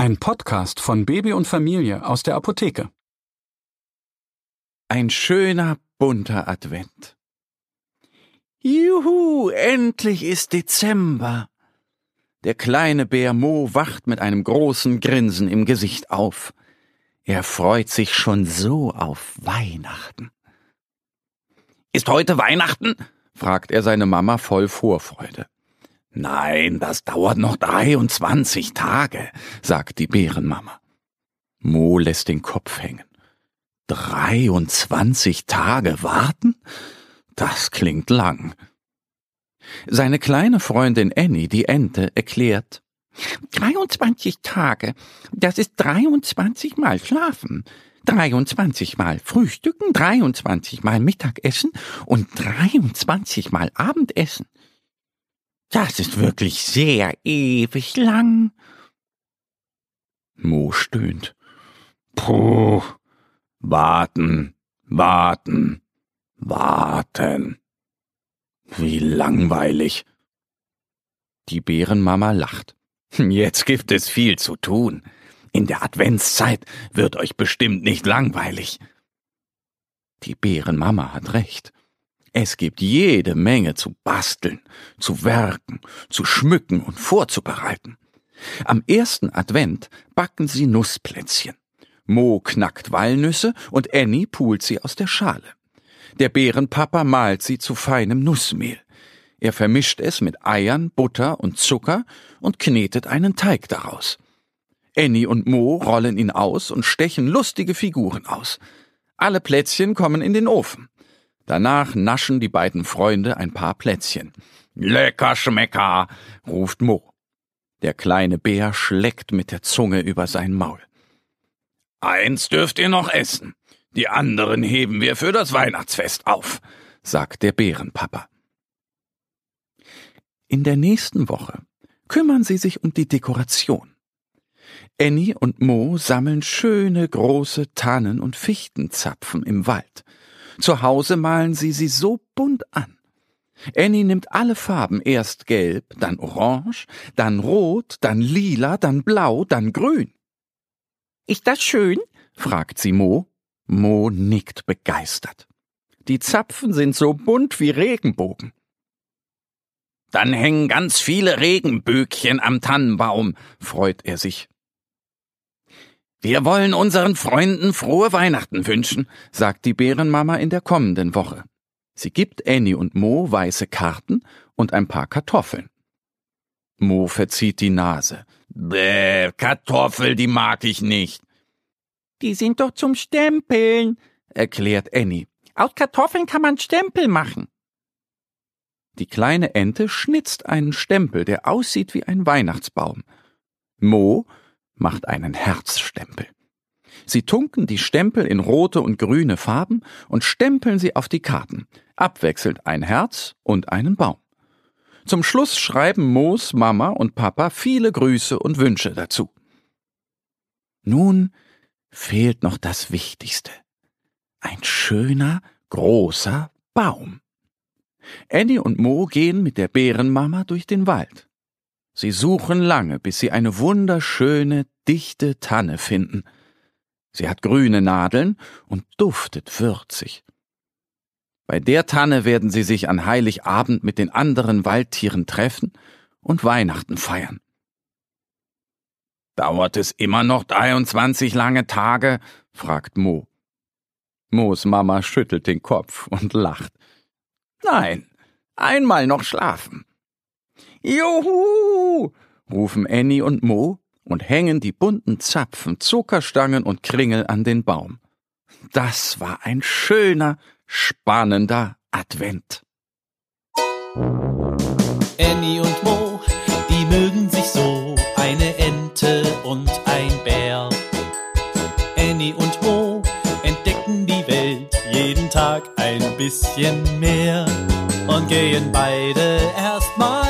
Ein Podcast von Baby und Familie aus der Apotheke. Ein schöner, bunter Advent. Juhu, endlich ist Dezember. Der kleine Bär Mo wacht mit einem großen Grinsen im Gesicht auf. Er freut sich schon so auf Weihnachten. Ist heute Weihnachten? fragt er seine Mama voll Vorfreude. Nein, das dauert noch 23 Tage, sagt die Bärenmama. Mo lässt den Kopf hängen. 23 Tage warten? Das klingt lang. Seine kleine Freundin Annie, die Ente, erklärt, 23 Tage, das ist 23 Mal schlafen, 23 Mal frühstücken, 23 Mal Mittagessen und 23 Mal Abendessen. Das ist wirklich sehr ewig lang. Mo stöhnt. Puh. Warten, warten, warten. Wie langweilig. Die Bärenmama lacht. Jetzt gibt es viel zu tun. In der Adventszeit wird euch bestimmt nicht langweilig. Die Bärenmama hat recht. Es gibt jede Menge zu basteln, zu werken, zu schmücken und vorzubereiten. Am ersten Advent backen sie Nussplätzchen. Mo knackt Walnüsse und Annie pult sie aus der Schale. Der Bärenpapa malt sie zu feinem Nussmehl. Er vermischt es mit Eiern, Butter und Zucker und knetet einen Teig daraus. Annie und Mo rollen ihn aus und stechen lustige Figuren aus. Alle Plätzchen kommen in den Ofen. Danach naschen die beiden Freunde ein paar Plätzchen. Lecker Schmecker, ruft Mo. Der kleine Bär schleckt mit der Zunge über sein Maul. Eins dürft ihr noch essen. Die anderen heben wir für das Weihnachtsfest auf, sagt der Bärenpapa. In der nächsten Woche kümmern sie sich um die Dekoration. Annie und Mo sammeln schöne große Tannen und Fichtenzapfen im Wald. Zu Hause malen sie sie so bunt an. Annie nimmt alle Farben, erst gelb, dann orange, dann rot, dann lila, dann blau, dann grün. Ist das schön? fragt sie Mo. Mo nickt begeistert. Die Zapfen sind so bunt wie Regenbogen. Dann hängen ganz viele Regenböckchen am Tannenbaum, freut er sich. Wir wollen unseren Freunden frohe Weihnachten wünschen, sagt die Bärenmama in der kommenden Woche. Sie gibt Annie und Mo weiße Karten und ein paar Kartoffeln. Mo verzieht die Nase. Bäh, Kartoffel, die mag ich nicht. Die sind doch zum Stempeln, erklärt Annie. Aus Kartoffeln kann man Stempel machen. Die kleine Ente schnitzt einen Stempel, der aussieht wie ein Weihnachtsbaum. Mo macht einen Herzstempel. Sie tunken die Stempel in rote und grüne Farben und stempeln sie auf die Karten, abwechselnd ein Herz und einen Baum. Zum Schluss schreiben Moos Mama und Papa viele Grüße und Wünsche dazu. Nun fehlt noch das Wichtigste. Ein schöner, großer Baum. Annie und Mo gehen mit der Bärenmama durch den Wald. Sie suchen lange, bis sie eine wunderschöne, dichte Tanne finden. Sie hat grüne Nadeln und duftet würzig. Bei der Tanne werden sie sich an Heiligabend mit den anderen Waldtieren treffen und Weihnachten feiern. Dauert es immer noch 23 lange Tage? fragt Mo. Moos Mama schüttelt den Kopf und lacht. Nein, einmal noch schlafen. Juhu! rufen Annie und Mo und hängen die bunten Zapfen, Zuckerstangen und Kringel an den Baum. Das war ein schöner, spannender Advent. Annie und Mo, die mögen sich so, eine Ente und ein Bär. Annie und Mo entdecken die Welt jeden Tag ein bisschen mehr und gehen beide erstmal